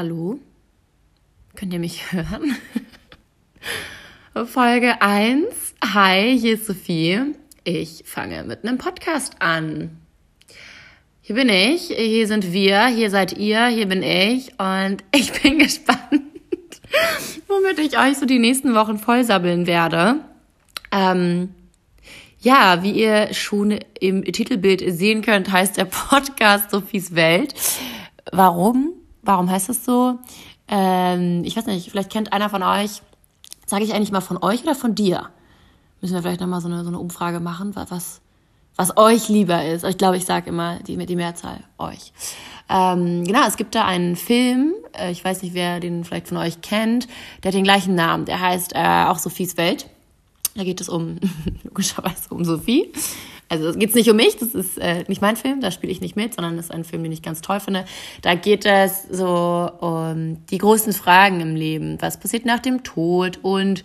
Hallo? Könnt ihr mich hören? Folge 1. Hi, hier ist Sophie. Ich fange mit einem Podcast an. Hier bin ich, hier sind wir, hier seid ihr, hier bin ich und ich bin gespannt, womit ich euch so die nächsten Wochen vollsabbeln werde. Ähm, ja, wie ihr schon im Titelbild sehen könnt, heißt der Podcast Sophies Welt. Warum? Warum heißt es so? Ähm, ich weiß nicht, vielleicht kennt einer von euch, sage ich eigentlich mal von euch oder von dir? Müssen wir vielleicht nochmal so eine, so eine Umfrage machen, was, was euch lieber ist. Ich glaube, ich sage immer die, die Mehrzahl euch. Ähm, genau, es gibt da einen Film, äh, ich weiß nicht, wer den vielleicht von euch kennt, der hat den gleichen Namen. Der heißt äh, auch Sophies Welt. Da geht es um, logischerweise um Sophie. Also es geht nicht um mich, das ist äh, nicht mein Film, da spiele ich nicht mit, sondern das ist ein Film, den ich ganz toll finde. Da geht es so um die großen Fragen im Leben. Was passiert nach dem Tod und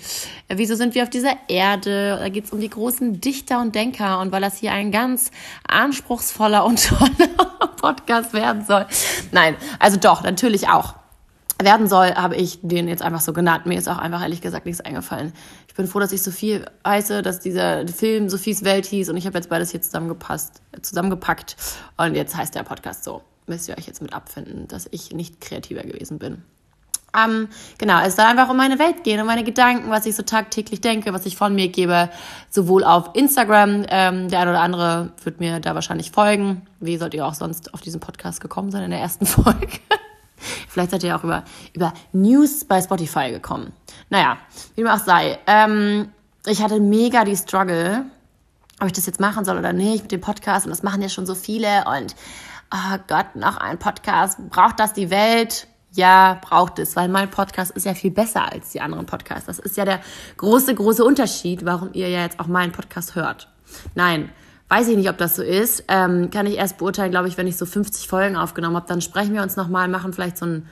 äh, wieso sind wir auf dieser Erde? Da geht es um die großen Dichter und Denker und weil das hier ein ganz anspruchsvoller und toller Podcast werden soll. Nein, also doch, natürlich auch werden soll, habe ich den jetzt einfach so genannt. Mir ist auch einfach ehrlich gesagt nichts eingefallen. Ich bin froh, dass ich Sophie heiße, dass dieser Film Sophies Welt hieß und ich habe jetzt beides hier zusammengepasst, zusammengepackt und jetzt heißt der Podcast so. Müsst ihr euch jetzt mit abfinden, dass ich nicht kreativer gewesen bin. Ähm, genau, es soll einfach um meine Welt gehen, um meine Gedanken, was ich so tagtäglich denke, was ich von mir gebe, sowohl auf Instagram, ähm, der eine oder andere wird mir da wahrscheinlich folgen. Wie sollt ihr auch sonst auf diesen Podcast gekommen sein in der ersten Folge? Vielleicht seid ihr auch über, über News bei Spotify gekommen. Naja, wie dem auch sei. Ähm, ich hatte mega die Struggle, ob ich das jetzt machen soll oder nicht mit dem Podcast. Und das machen ja schon so viele. Und oh Gott, noch ein Podcast. Braucht das die Welt? Ja, braucht es, weil mein Podcast ist ja viel besser als die anderen Podcasts. Das ist ja der große, große Unterschied, warum ihr ja jetzt auch meinen Podcast hört. Nein, Weiß ich nicht, ob das so ist. Ähm, kann ich erst beurteilen, glaube ich, wenn ich so 50 Folgen aufgenommen habe. Dann sprechen wir uns nochmal, machen vielleicht so ein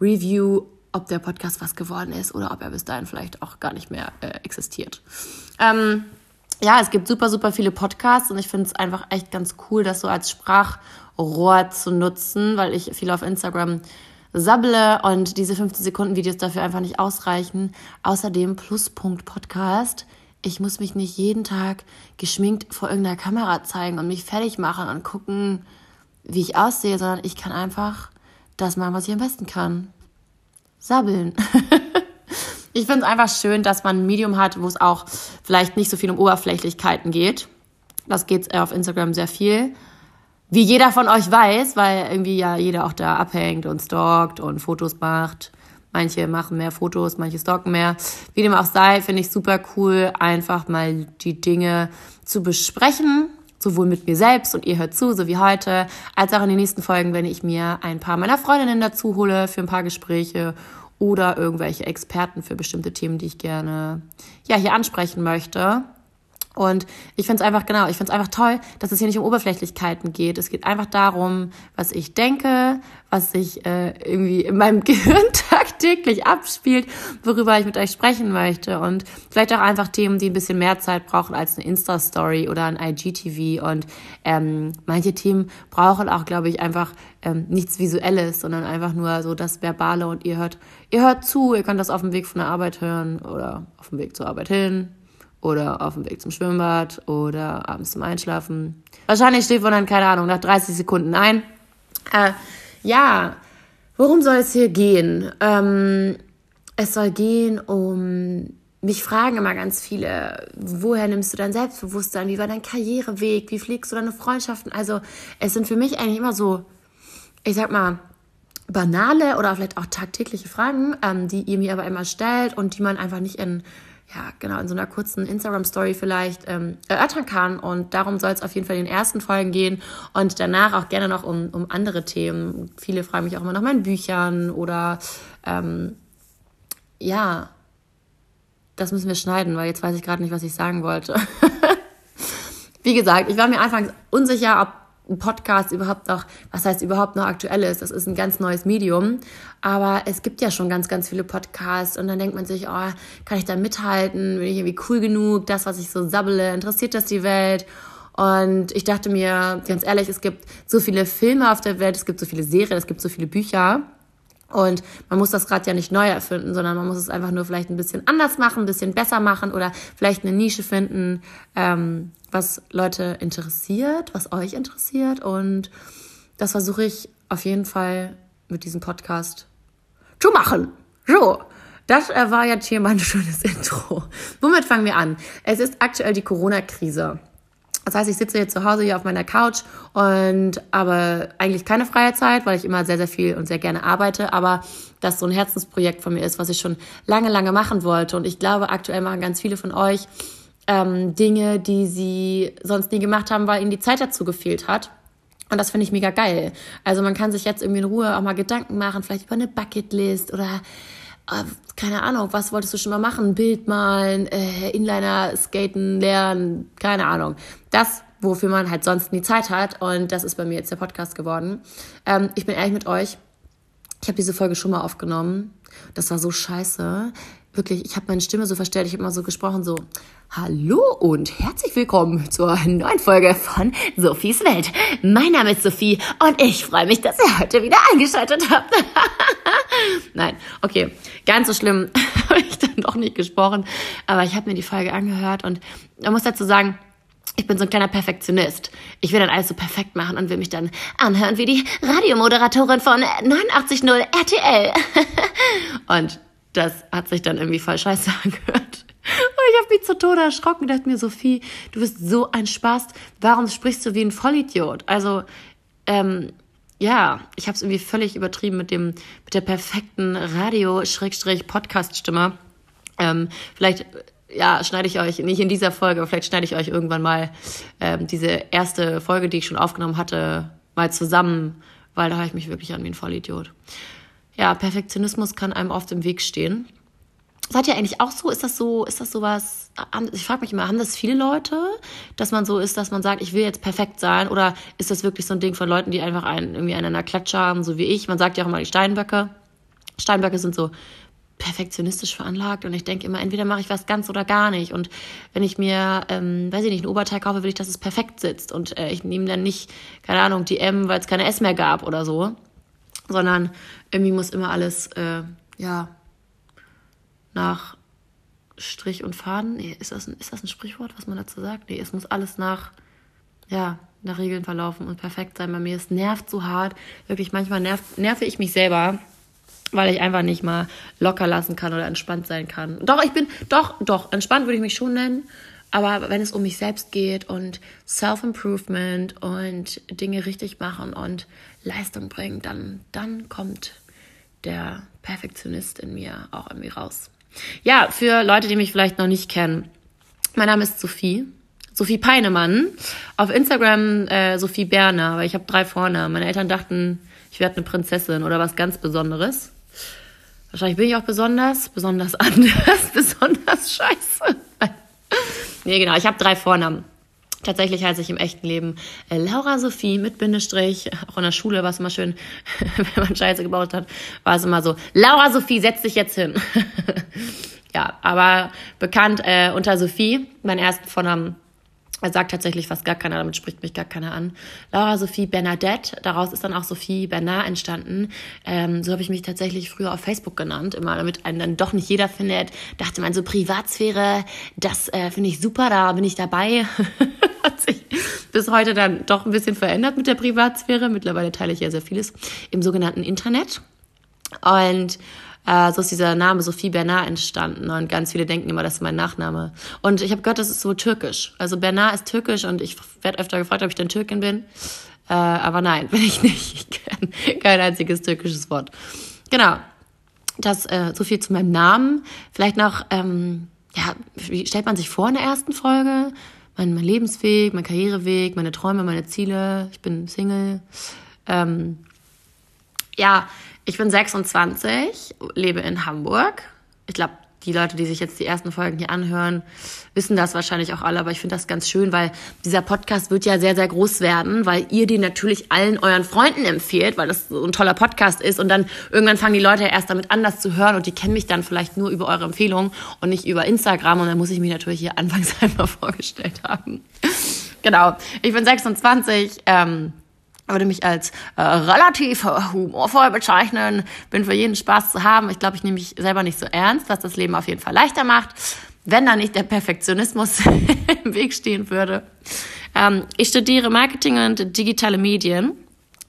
Review, ob der Podcast was geworden ist oder ob er bis dahin vielleicht auch gar nicht mehr äh, existiert. Ähm, ja, es gibt super, super viele Podcasts und ich finde es einfach echt ganz cool, das so als Sprachrohr zu nutzen, weil ich viel auf Instagram sabble und diese 15 Sekunden Videos dafür einfach nicht ausreichen. Außerdem Pluspunkt Podcast ich muss mich nicht jeden Tag geschminkt vor irgendeiner Kamera zeigen und mich fertig machen und gucken, wie ich aussehe, sondern ich kann einfach das machen, was ich am besten kann. Sabbeln. ich finde es einfach schön, dass man ein Medium hat, wo es auch vielleicht nicht so viel um Oberflächlichkeiten geht. Das geht auf Instagram sehr viel. Wie jeder von euch weiß, weil irgendwie ja jeder auch da abhängt und stalkt und Fotos macht. Manche machen mehr Fotos, manche stalken mehr. Wie dem auch sei, finde ich super cool, einfach mal die Dinge zu besprechen. Sowohl mit mir selbst und ihr hört zu, so wie heute, als auch in den nächsten Folgen, wenn ich mir ein paar meiner Freundinnen dazu hole für ein paar Gespräche oder irgendwelche Experten für bestimmte Themen, die ich gerne ja, hier ansprechen möchte. Und ich finde es einfach, genau, ich finde es einfach toll, dass es hier nicht um Oberflächlichkeiten geht. Es geht einfach darum, was ich denke, was sich äh, irgendwie in meinem Gehirn tagtäglich abspielt, worüber ich mit euch sprechen möchte. Und vielleicht auch einfach Themen, die ein bisschen mehr Zeit brauchen als eine Insta-Story oder ein IGTV. Und ähm, manche Themen brauchen auch, glaube ich, einfach ähm, nichts Visuelles, sondern einfach nur so das Verbale und ihr hört, ihr hört zu, ihr könnt das auf dem Weg von der Arbeit hören oder auf dem Weg zur Arbeit hin oder auf dem Weg zum Schwimmbad oder abends zum Einschlafen. Wahrscheinlich steht man dann, keine Ahnung, nach 30 Sekunden ein. Äh, ja, worum soll es hier gehen? Ähm, es soll gehen um, mich fragen immer ganz viele, woher nimmst du dein Selbstbewusstsein? Wie war dein Karriereweg? Wie pflegst du deine Freundschaften? Also es sind für mich eigentlich immer so, ich sag mal, banale oder vielleicht auch tagtägliche Fragen, ähm, die ihr mir aber immer stellt und die man einfach nicht in ja, genau, in so einer kurzen Instagram-Story vielleicht ähm, erörtern kann. Und darum soll es auf jeden Fall in den ersten Folgen gehen und danach auch gerne noch um, um andere Themen. Viele fragen mich auch immer nach meinen Büchern oder ähm, ja, das müssen wir schneiden, weil jetzt weiß ich gerade nicht, was ich sagen wollte. Wie gesagt, ich war mir anfangs unsicher, ob ein Podcast überhaupt noch, was heißt überhaupt noch aktuell ist. Das ist ein ganz neues Medium. Aber es gibt ja schon ganz, ganz viele Podcasts und dann denkt man sich, oh, kann ich da mithalten? Bin ich irgendwie cool genug? Das, was ich so sabbele, interessiert das die Welt? Und ich dachte mir, ganz ehrlich, es gibt so viele Filme auf der Welt, es gibt so viele Serien, es gibt so viele Bücher. Und man muss das gerade ja nicht neu erfinden, sondern man muss es einfach nur vielleicht ein bisschen anders machen, ein bisschen besser machen oder vielleicht eine Nische finden, ähm, was Leute interessiert, was euch interessiert. Und das versuche ich auf jeden Fall mit diesem Podcast zu machen. So, das äh, war jetzt hier mein schönes Intro. Womit fangen wir an? Es ist aktuell die Corona-Krise. Das heißt, ich sitze jetzt zu Hause hier auf meiner Couch und aber eigentlich keine freie Zeit, weil ich immer sehr, sehr viel und sehr gerne arbeite, aber das so ein Herzensprojekt von mir ist, was ich schon lange, lange machen wollte. Und ich glaube, aktuell machen ganz viele von euch ähm, Dinge, die sie sonst nie gemacht haben, weil ihnen die Zeit dazu gefehlt hat. Und das finde ich mega geil. Also man kann sich jetzt irgendwie in Ruhe auch mal Gedanken machen, vielleicht über eine Bucketlist oder keine Ahnung, was wolltest du schon mal machen? Bild malen, äh, Inliner skaten lernen, keine Ahnung. Das, wofür man halt sonst nie Zeit hat. Und das ist bei mir jetzt der Podcast geworden. Ähm, ich bin ehrlich mit euch. Ich habe diese Folge schon mal aufgenommen. Das war so scheiße. Wirklich, ich habe meine Stimme so verstellt. Ich habe immer so gesprochen, so, Hallo und herzlich willkommen zur neuen Folge von Sophies Welt. Mein Name ist Sophie und ich freue mich, dass ihr heute wieder eingeschaltet habt. Nein, okay, ganz so schlimm habe ich dann doch nicht gesprochen, aber ich habe mir die Folge angehört und man muss dazu sagen, ich bin so ein kleiner Perfektionist. Ich will dann alles so perfekt machen und will mich dann anhören wie die Radiomoderatorin von 89.0 RTL. und das hat sich dann irgendwie voll scheiße angehört. Und ich habe mich zu Tode erschrocken und dachte mir, Sophie, du bist so ein Spaß. Warum sprichst du wie ein Vollidiot? Also, ähm, ja, ich habe es irgendwie völlig übertrieben mit dem mit der perfekten Radio-Podcast-Stimme. Ähm, vielleicht ja, schneide ich euch, nicht in dieser Folge, aber vielleicht schneide ich euch irgendwann mal ähm, diese erste Folge, die ich schon aufgenommen hatte, mal zusammen, weil da habe ich mich wirklich an wie ein Vollidiot. Ja, Perfektionismus kann einem oft im Weg stehen. Seid ihr eigentlich auch so? Ist das so, ist das sowas? Ich frage mich immer, haben das viele Leute, dass man so ist, dass man sagt, ich will jetzt perfekt sein? Oder ist das wirklich so ein Ding von Leuten, die einfach einen, irgendwie einen an der Klatsche haben, so wie ich? Man sagt ja auch immer die Steinböcke. Steinböcke sind so perfektionistisch veranlagt und ich denke immer, entweder mache ich was ganz oder gar nicht. Und wenn ich mir, ähm, weiß ich nicht, ein Oberteil kaufe, will ich, dass es perfekt sitzt. Und äh, ich nehme dann nicht, keine Ahnung, die M, weil es keine S mehr gab oder so. Sondern irgendwie muss immer alles, äh, ja, nach Strich und Faden. Nee, ist das, ein, ist das ein Sprichwort, was man dazu sagt? Nee, es muss alles nach, ja, nach Regeln verlaufen und perfekt sein bei mir. Es nervt so hart. Wirklich, manchmal nerv, nerve ich mich selber, weil ich einfach nicht mal locker lassen kann oder entspannt sein kann. Doch, ich bin, doch, doch, entspannt würde ich mich schon nennen. Aber wenn es um mich selbst geht und Self-Improvement und Dinge richtig machen und Leistung bringen, dann, dann kommt der Perfektionist in mir auch irgendwie raus. Ja, für Leute, die mich vielleicht noch nicht kennen. Mein Name ist Sophie. Sophie Peinemann. Auf Instagram äh, Sophie Berner, weil ich habe drei Vornamen. Meine Eltern dachten, ich werde eine Prinzessin oder was ganz Besonderes. Wahrscheinlich bin ich auch besonders, besonders anders, besonders scheiße. Nee, genau, ich habe drei Vornamen. Tatsächlich heiße ich im echten Leben äh, Laura Sophie mit Bindestrich. Auch in der Schule war es immer schön, wenn man Scheiße gebaut hat, war es immer so, Laura Sophie, setz dich jetzt hin. ja, aber bekannt äh, unter Sophie, meinen ersten Vornamen er sagt tatsächlich fast gar keiner, damit spricht mich gar keiner an. Laura Sophie Bernadette, daraus ist dann auch Sophie Bernard entstanden. Ähm, so habe ich mich tatsächlich früher auf Facebook genannt, immer damit einen dann doch nicht jeder findet. Dachte man so Privatsphäre, das äh, finde ich super, da bin ich dabei. Hat sich bis heute dann doch ein bisschen verändert mit der Privatsphäre. Mittlerweile teile ich ja sehr vieles im sogenannten Internet. Und äh, so ist dieser Name Sophie Bernard entstanden und ganz viele denken immer, das ist mein Nachname. Und ich habe gehört, das ist so türkisch. Also Bernard ist türkisch und ich werde öfter gefragt, ob ich denn Türkin bin. Äh, aber nein, bin ich nicht. Ich kenne kein einziges türkisches Wort. Genau. Das äh, so viel zu meinem Namen. Vielleicht noch, ähm, ja, wie stellt man sich vor in der ersten Folge? Mein, mein Lebensweg, mein Karriereweg, meine Träume, meine Ziele. Ich bin Single. Ähm, ja, ich bin 26, lebe in Hamburg. Ich glaube, die Leute, die sich jetzt die ersten Folgen hier anhören, wissen das wahrscheinlich auch alle, aber ich finde das ganz schön, weil dieser Podcast wird ja sehr, sehr groß werden, weil ihr den natürlich allen euren Freunden empfehlt, weil das so ein toller Podcast ist und dann irgendwann fangen die Leute ja erst damit an, das zu hören und die kennen mich dann vielleicht nur über eure Empfehlungen und nicht über Instagram und dann muss ich mich natürlich hier anfangs einmal vorgestellt haben. genau, ich bin 26, ähm, würde mich als äh, relativ äh, humorvoll bezeichnen, bin für jeden Spaß zu haben. Ich glaube, ich nehme mich selber nicht so ernst, was das Leben auf jeden Fall leichter macht, wenn da nicht der Perfektionismus im Weg stehen würde. Ähm, ich studiere Marketing und digitale Medien.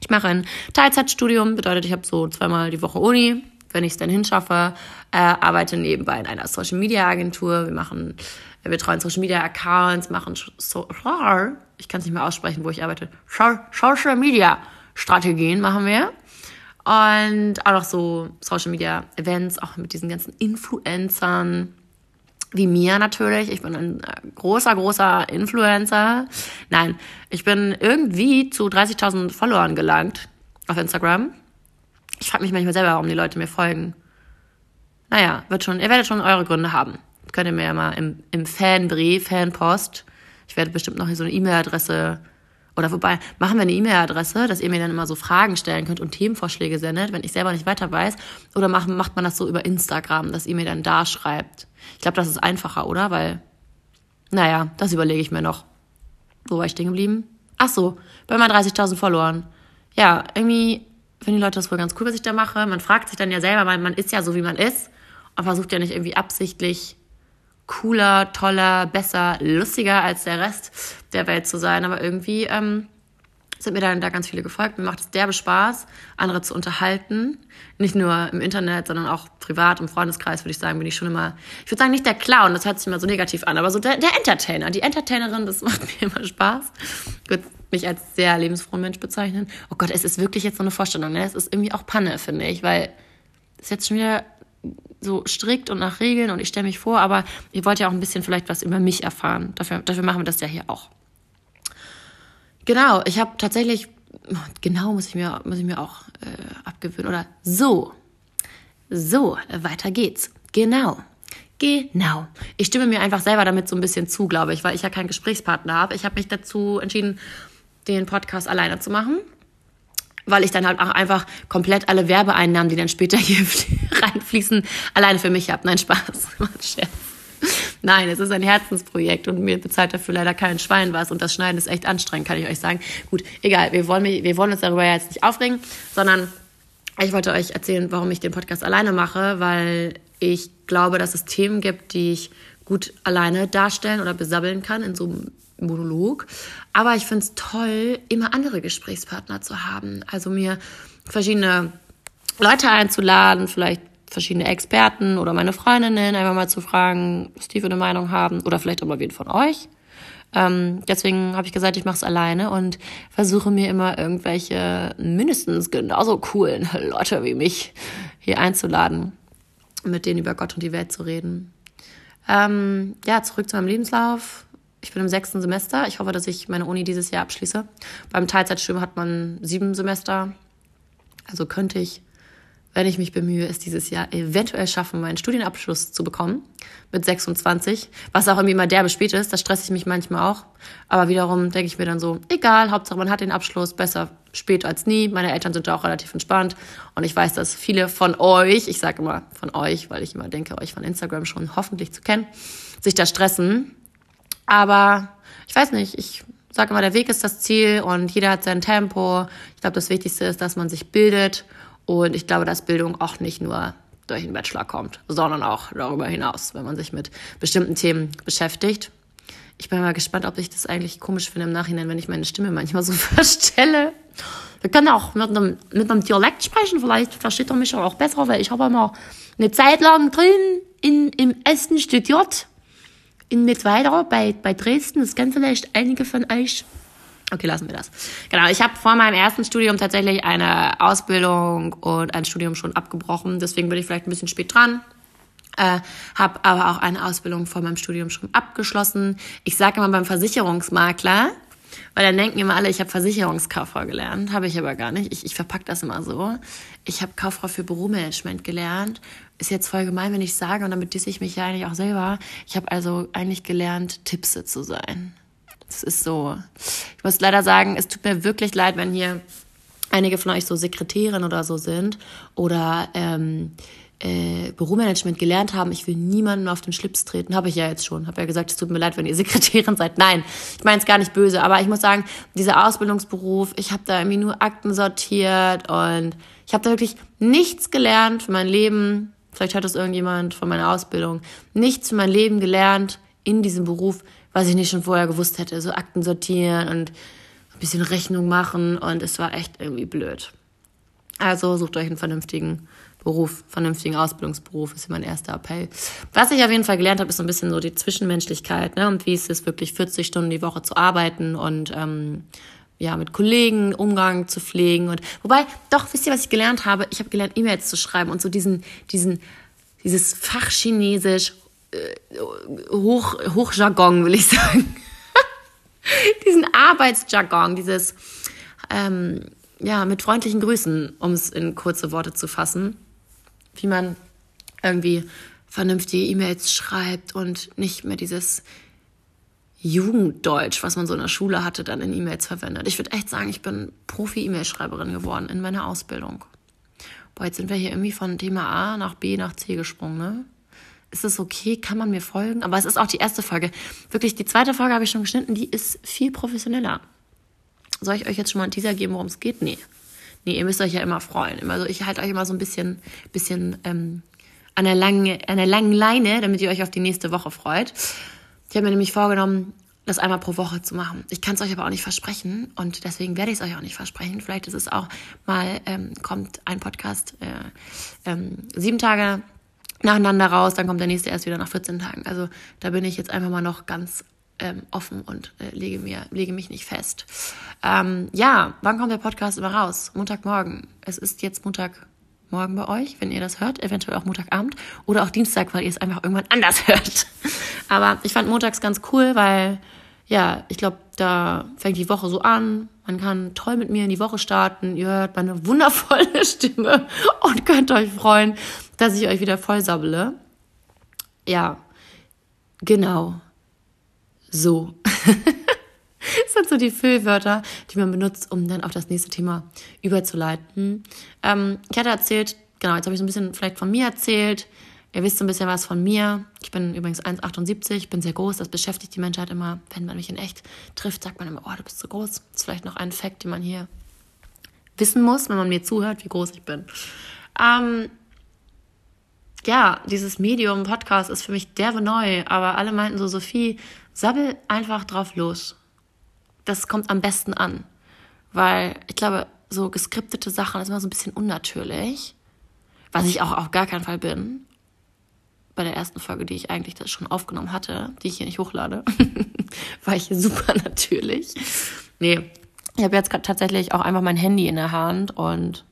Ich mache ein Teilzeitstudium, bedeutet, ich habe so zweimal die Woche Uni, wenn ich es dann hinschaffe, äh, arbeite nebenbei in einer Social Media Agentur. Wir machen, wir betreuen Social Media Accounts, machen so, ich kann es nicht mehr aussprechen, wo ich arbeite. Social Media Strategien machen wir. Und auch noch so Social Media Events, auch mit diesen ganzen Influencern wie mir natürlich. Ich bin ein äh, großer, großer Influencer. Nein, ich bin irgendwie zu 30.000 Followern gelangt auf Instagram. Ich frage mich manchmal selber, warum die Leute mir folgen. Naja, wird schon, ihr werdet schon eure Gründe haben. Könnt ihr mir ja mal im, im Fanbrief, Fanpost, ich werde bestimmt noch so eine E-Mail-Adresse oder wobei, machen wir eine E-Mail-Adresse, dass ihr mir dann immer so Fragen stellen könnt und Themenvorschläge sendet, wenn ich selber nicht weiter weiß. Oder machen, macht man das so über Instagram, dass ihr mir dann da schreibt. Ich glaube, das ist einfacher, oder? Weil, naja, das überlege ich mir noch. Wo war ich stehen geblieben? Ach so, bei meinen 30.000 Followern. Ja, irgendwie finden die Leute das wohl ganz cool, was ich da mache. Man fragt sich dann ja selber, weil man ist ja so, wie man ist und versucht ja nicht irgendwie absichtlich cooler, toller, besser, lustiger als der Rest der Welt zu sein. Aber irgendwie ähm, sind mir dann da ganz viele gefolgt. Mir macht es derbe Spaß, andere zu unterhalten. Nicht nur im Internet, sondern auch privat, im Freundeskreis, würde ich sagen, bin ich schon immer, ich würde sagen, nicht der Clown, das hört sich immer so negativ an, aber so der, der Entertainer, die Entertainerin, das macht mir immer Spaß. Ich würde mich als sehr lebensfrohen Mensch bezeichnen. Oh Gott, es ist wirklich jetzt so eine Vorstellung, ne? Es ist irgendwie auch Panne, finde ich, weil es ist jetzt schon wieder so strikt und nach Regeln und ich stelle mich vor, aber ihr wollt ja auch ein bisschen vielleicht was über mich erfahren. Dafür, dafür machen wir das ja hier auch. Genau, ich habe tatsächlich, genau muss ich mir, muss ich mir auch äh, abgewöhnen. Oder so. So, weiter geht's. Genau. Genau. Ich stimme mir einfach selber damit so ein bisschen zu, glaube ich, weil ich ja keinen Gesprächspartner habe. Ich habe mich dazu entschieden, den Podcast alleine zu machen weil ich dann halt auch einfach komplett alle Werbeeinnahmen, die dann später hier reinfließen, alleine für mich habe. Nein, Spaß. Nein, es ist ein Herzensprojekt und mir bezahlt dafür leider kein Schwein was und das Schneiden ist echt anstrengend, kann ich euch sagen. Gut, egal, wir wollen, wir wollen uns darüber jetzt nicht aufregen, sondern ich wollte euch erzählen, warum ich den Podcast alleine mache, weil ich glaube, dass es Themen gibt, die ich gut alleine darstellen oder besabbeln kann in so einem Monolog. Aber ich finde es toll, immer andere Gesprächspartner zu haben. Also mir verschiedene Leute einzuladen, vielleicht verschiedene Experten oder meine Freundinnen einfach mal zu fragen, was die für eine Meinung haben oder vielleicht auch mal wen von euch. Ähm, deswegen habe ich gesagt, ich mache es alleine und versuche mir immer irgendwelche mindestens genauso coolen Leute wie mich hier einzuladen, mit denen über Gott und die Welt zu reden. Ähm, ja, zurück zu meinem Lebenslauf ich bin im sechsten Semester. Ich hoffe, dass ich meine Uni dieses Jahr abschließe. Beim Teilzeitstudium hat man sieben Semester. Also könnte ich, wenn ich mich bemühe, es dieses Jahr eventuell schaffen, meinen Studienabschluss zu bekommen mit 26. Was auch irgendwie mal derbe spät ist. Da stresse ich mich manchmal auch. Aber wiederum denke ich mir dann so, egal, Hauptsache man hat den Abschluss. Besser spät als nie. Meine Eltern sind da auch relativ entspannt. Und ich weiß, dass viele von euch, ich sage immer von euch, weil ich immer denke, euch von Instagram schon hoffentlich zu kennen, sich da stressen aber ich weiß nicht, ich sage immer, der Weg ist das Ziel und jeder hat sein Tempo. Ich glaube, das Wichtigste ist, dass man sich bildet. Und ich glaube, dass Bildung auch nicht nur durch den Bachelor kommt, sondern auch darüber hinaus, wenn man sich mit bestimmten Themen beschäftigt. Ich bin mal gespannt, ob ich das eigentlich komisch finde im Nachhinein, wenn ich meine Stimme manchmal so verstelle. Wir können auch mit einem, mit einem Dialekt sprechen, vielleicht versteht er mich auch besser, weil ich habe immer eine Zeit lang drin in, im Essen studiert in Mittweida bei, bei Dresden. Das kennen vielleicht einige von euch. Okay, lassen wir das. Genau, ich habe vor meinem ersten Studium tatsächlich eine Ausbildung und ein Studium schon abgebrochen. Deswegen bin ich vielleicht ein bisschen spät dran. Äh, habe aber auch eine Ausbildung vor meinem Studium schon abgeschlossen. Ich sage immer beim Versicherungsmakler, weil dann denken immer alle, ich habe Versicherungskauffrau gelernt. Habe ich aber gar nicht. Ich, ich verpacke das immer so. Ich habe Kauffrau für Büromanagement gelernt ist jetzt voll gemein, wenn ich sage, und damit disse ich mich ja eigentlich auch selber. Ich habe also eigentlich gelernt, Tippse zu sein. Das ist so. Ich muss leider sagen, es tut mir wirklich leid, wenn hier einige von euch so Sekretärin oder so sind oder ähm, äh, Büromanagement gelernt haben, ich will niemanden auf den Schlips treten. Habe ich ja jetzt schon. Habe ja gesagt, es tut mir leid, wenn ihr Sekretärin seid. Nein, ich meine es gar nicht böse. Aber ich muss sagen, dieser Ausbildungsberuf, ich habe da irgendwie nur Akten sortiert und ich habe da wirklich nichts gelernt für mein Leben. Vielleicht hat das irgendjemand von meiner Ausbildung. Nichts für mein Leben gelernt in diesem Beruf, was ich nicht schon vorher gewusst hätte. So Akten sortieren und ein bisschen Rechnung machen und es war echt irgendwie blöd. Also sucht euch einen vernünftigen Beruf, vernünftigen Ausbildungsberuf, ist mein erster Appell. Was ich auf jeden Fall gelernt habe, ist so ein bisschen so die Zwischenmenschlichkeit, ne? Und wie ist es wirklich 40 Stunden die Woche zu arbeiten und ähm, ja, mit Kollegen Umgang zu pflegen. Und wobei, doch, wisst ihr, was ich gelernt habe? Ich habe gelernt, E-Mails zu schreiben und so diesen, diesen, dieses Fachchinesisch, Hoch, Hochjargon, will ich sagen. diesen Arbeitsjargon, dieses ähm, ja, mit freundlichen Grüßen, um es in kurze Worte zu fassen, wie man irgendwie vernünftige E-Mails schreibt und nicht mehr dieses Jugenddeutsch, was man so in der Schule hatte, dann in E-Mails verwendet. Ich würde echt sagen, ich bin Profi-E-Mail-Schreiberin geworden in meiner Ausbildung. Boah, jetzt sind wir hier irgendwie von Thema A nach B nach C gesprungen, ne? Ist es okay? Kann man mir folgen? Aber es ist auch die erste Folge. Wirklich, die zweite Folge habe ich schon geschnitten, die ist viel professioneller. Soll ich euch jetzt schon mal einen Teaser geben, worum es geht? Nee. Nee, ihr müsst euch ja immer freuen. Also ich halte euch immer so ein bisschen, bisschen ähm, an, der langen, an der langen Leine, damit ihr euch auf die nächste Woche freut. Ich habe mir nämlich vorgenommen, das einmal pro Woche zu machen. Ich kann es euch aber auch nicht versprechen und deswegen werde ich es euch auch nicht versprechen. Vielleicht ist es auch mal, ähm, kommt ein Podcast äh, ähm, sieben Tage nacheinander raus, dann kommt der nächste erst wieder nach 14 Tagen. Also da bin ich jetzt einfach mal noch ganz ähm, offen und äh, lege, mir, lege mich nicht fest. Ähm, ja, wann kommt der Podcast immer raus? Montagmorgen. Es ist jetzt Montagmorgen bei euch, wenn ihr das hört, eventuell auch Montagabend oder auch Dienstag, weil ihr es einfach irgendwann anders hört. Aber ich fand montags ganz cool, weil ja, ich glaube, da fängt die Woche so an. Man kann toll mit mir in die Woche starten. Ihr hört meine wundervolle Stimme und könnt euch freuen, dass ich euch wieder voll sabbele. Ja, genau so. das sind so die Füllwörter, die man benutzt, um dann auf das nächste Thema überzuleiten. Ähm, ich hatte erzählt, genau, jetzt habe ich so ein bisschen vielleicht von mir erzählt. Ihr wisst so ein bisschen was von mir. Ich bin übrigens 1,78, bin sehr groß. Das beschäftigt die Menschheit immer. Wenn man mich in echt trifft, sagt man immer, oh, du bist so groß. Das ist vielleicht noch ein Fakt, den man hier wissen muss, wenn man mir zuhört, wie groß ich bin. Ähm, ja, dieses Medium Podcast ist für mich derbe neu, aber alle meinten so, Sophie, sabbel einfach drauf los. Das kommt am besten an. Weil ich glaube, so geskriptete Sachen ist immer so ein bisschen unnatürlich. Was ich auch auf gar keinen Fall bin. Bei der ersten Folge, die ich eigentlich das schon aufgenommen hatte, die ich hier nicht hochlade, war ich super natürlich. Nee, ich habe jetzt tatsächlich auch einfach mein Handy in der Hand und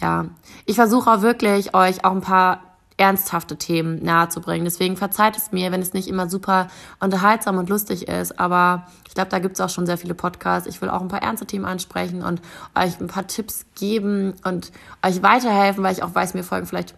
ja, ich versuche auch wirklich euch auch ein paar ernsthafte Themen nahezubringen. Deswegen verzeiht es mir, wenn es nicht immer super unterhaltsam und lustig ist. Aber ich glaube, da gibt es auch schon sehr viele Podcasts. Ich will auch ein paar ernste Themen ansprechen und euch ein paar Tipps geben und euch weiterhelfen, weil ich auch weiß, mir folgen vielleicht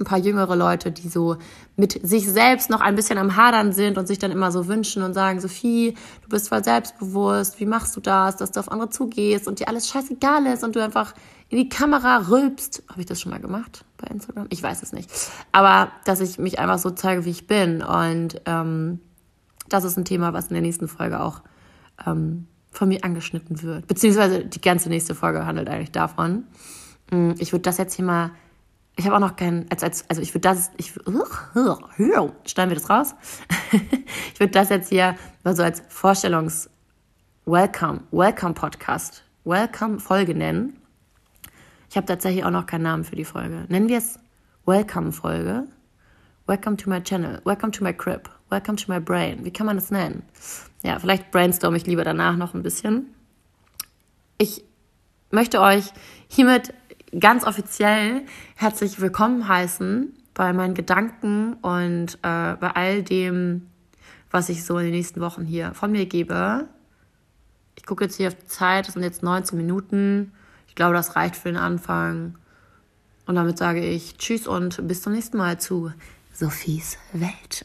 ein paar jüngere Leute, die so mit sich selbst noch ein bisschen am Hadern sind und sich dann immer so wünschen und sagen, Sophie, du bist voll selbstbewusst, wie machst du das, dass du auf andere zugehst und dir alles scheißegal ist und du einfach in die Kamera rülpst. Habe ich das schon mal gemacht bei Instagram? Ich weiß es nicht. Aber dass ich mich einfach so zeige, wie ich bin. Und ähm, das ist ein Thema, was in der nächsten Folge auch ähm, von mir angeschnitten wird. Beziehungsweise die ganze nächste Folge handelt eigentlich davon. Mm, ich würde das jetzt hier mal. Ich habe auch noch kein, als, als, also ich würde das, ich, schneiden wir das raus? ich würde das jetzt hier mal so als Vorstellungs- Welcome, Welcome Podcast, Welcome Folge nennen. Ich habe tatsächlich auch noch keinen Namen für die Folge. Nennen wir es Welcome-Folge. Welcome to my channel. Welcome to my crib. Welcome to my brain. Wie kann man das nennen? Ja, vielleicht brainstorm ich lieber danach noch ein bisschen. Ich möchte euch hiermit ganz offiziell herzlich willkommen heißen bei meinen Gedanken und äh, bei all dem, was ich so in den nächsten Wochen hier von mir gebe. Ich gucke jetzt hier auf die Zeit, es sind jetzt 19 Minuten. Ich glaube, das reicht für den Anfang. Und damit sage ich Tschüss und bis zum nächsten Mal zu Sophies Welt.